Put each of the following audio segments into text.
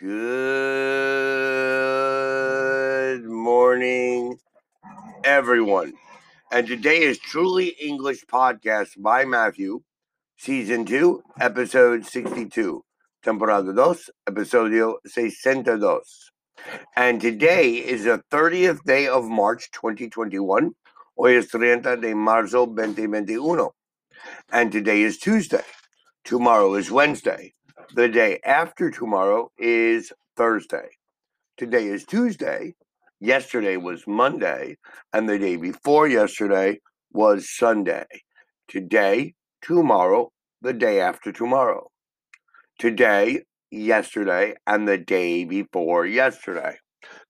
Good morning, everyone. And today is Truly English Podcast by Matthew, Season 2, Episode 62. Temporada 2, Episodio 62. And today is the 30th day of March 2021. Hoy es 30 de marzo 2021. And today is Tuesday. Tomorrow is Wednesday. The day after tomorrow is Thursday. Today is Tuesday. Yesterday was Monday. And the day before yesterday was Sunday. Today, tomorrow, the day after tomorrow. Today, yesterday, and the day before yesterday.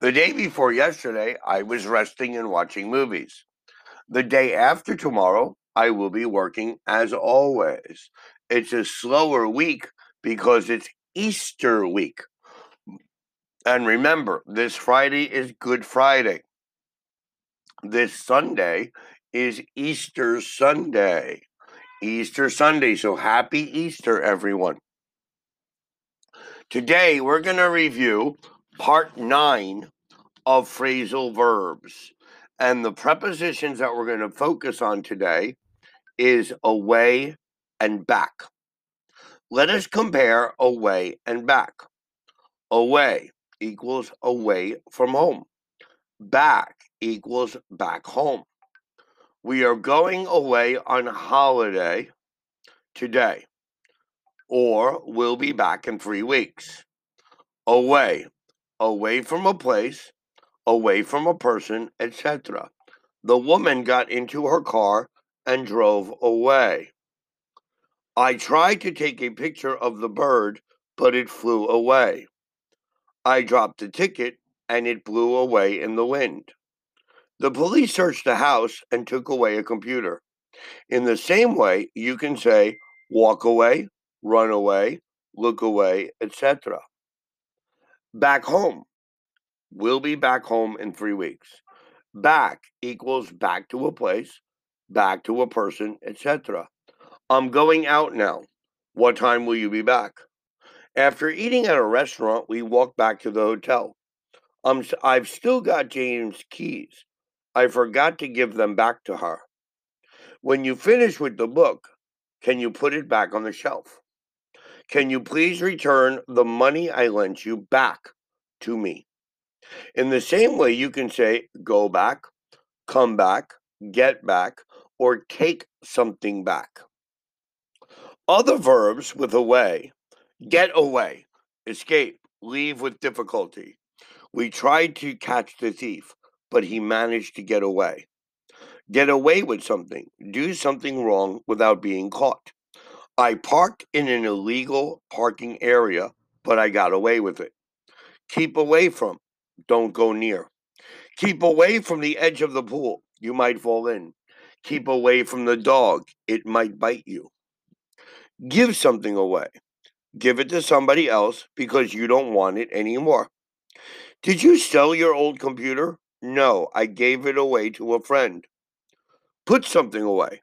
The day before yesterday, I was resting and watching movies. The day after tomorrow, I will be working as always. It's a slower week because it's Easter week. And remember, this Friday is Good Friday. This Sunday is Easter Sunday. Easter Sunday. So happy Easter, everyone. Today, we're going to review part nine of phrasal verbs. And the prepositions that we're going to focus on today is away and back. Let us compare away and back. Away equals away from home. Back equals back home. We are going away on holiday today, or we'll be back in three weeks. Away, away from a place, away from a person, etc. The woman got into her car and drove away. I tried to take a picture of the bird, but it flew away. I dropped the ticket and it blew away in the wind. The police searched the house and took away a computer. In the same way, you can say walk away, run away, look away, etc. Back home. We'll be back home in three weeks. Back equals back to a place, back to a person, etc. I'm going out now. What time will you be back? After eating at a restaurant, we walked back to the hotel. Um, I've still got Jane's keys. I forgot to give them back to her. When you finish with the book, can you put it back on the shelf? Can you please return the money I lent you back to me? In the same way, you can say go back, come back, get back, or take something back. Other verbs with away get away, escape, leave with difficulty. We tried to catch the thief, but he managed to get away. Get away with something, do something wrong without being caught. I parked in an illegal parking area, but I got away with it. Keep away from, don't go near. Keep away from the edge of the pool, you might fall in. Keep away from the dog, it might bite you. Give something away. Give it to somebody else because you don't want it anymore. Did you sell your old computer? No, I gave it away to a friend. Put something away.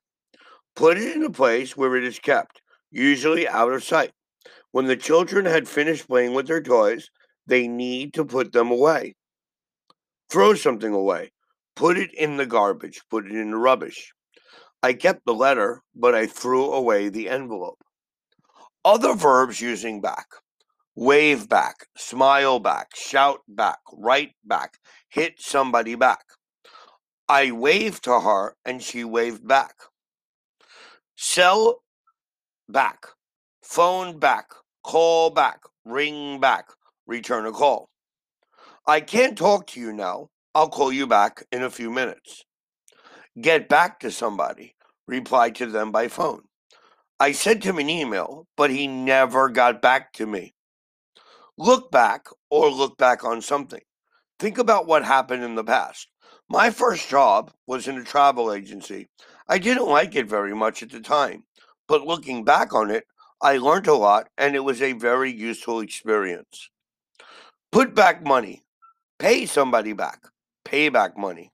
Put it in a place where it is kept, usually out of sight. When the children had finished playing with their toys, they need to put them away. Throw something away. Put it in the garbage. Put it in the rubbish. I kept the letter, but I threw away the envelope. Other verbs using back wave back, smile back, shout back, write back, hit somebody back. I waved to her and she waved back. Sell back, phone back, call back, ring back, return a call. I can't talk to you now. I'll call you back in a few minutes. Get back to somebody. Reply to them by phone. I sent him an email, but he never got back to me. Look back or look back on something. Think about what happened in the past. My first job was in a travel agency. I didn't like it very much at the time, but looking back on it, I learned a lot and it was a very useful experience. Put back money. Pay somebody back. Pay back money.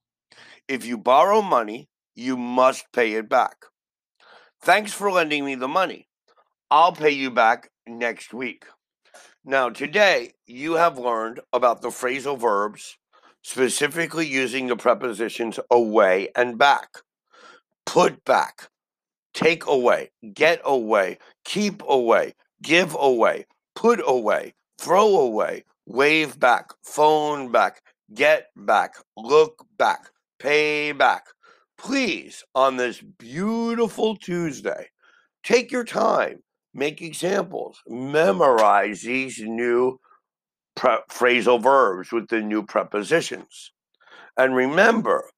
If you borrow money, you must pay it back. Thanks for lending me the money. I'll pay you back next week. Now, today you have learned about the phrasal verbs, specifically using the prepositions away and back. Put back, take away, get away, keep away, give away, put away, throw away, wave back, phone back, get back, look back, pay back. Please, on this beautiful Tuesday, take your time, make examples, memorize these new pre- phrasal verbs with the new prepositions. And remember,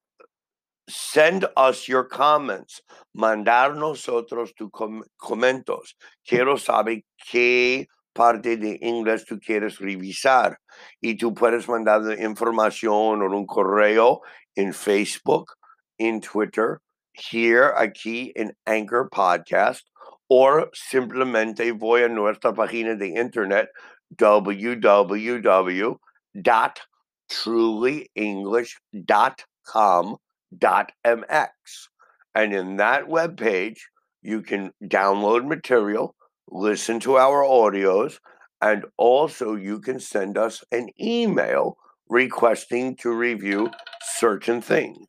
send us your comments. Mandar nosotros tus com- comentos. Quiero saber qué parte de inglés tú quieres revisar. Y tú puedes mandar información o un correo en Facebook, en Twitter, here, aquí en Anchor Podcast, o simplemente voy a nuestra página de internet www.trulyenglish.com.mx. And in that webpage, you can download material, listen to our audios, and also you can send us an email requesting to review certain things.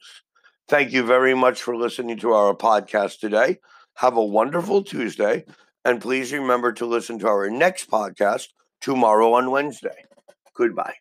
Thank you very much for listening to our podcast today. Have a wonderful Tuesday. And please remember to listen to our next podcast tomorrow on Wednesday. Goodbye.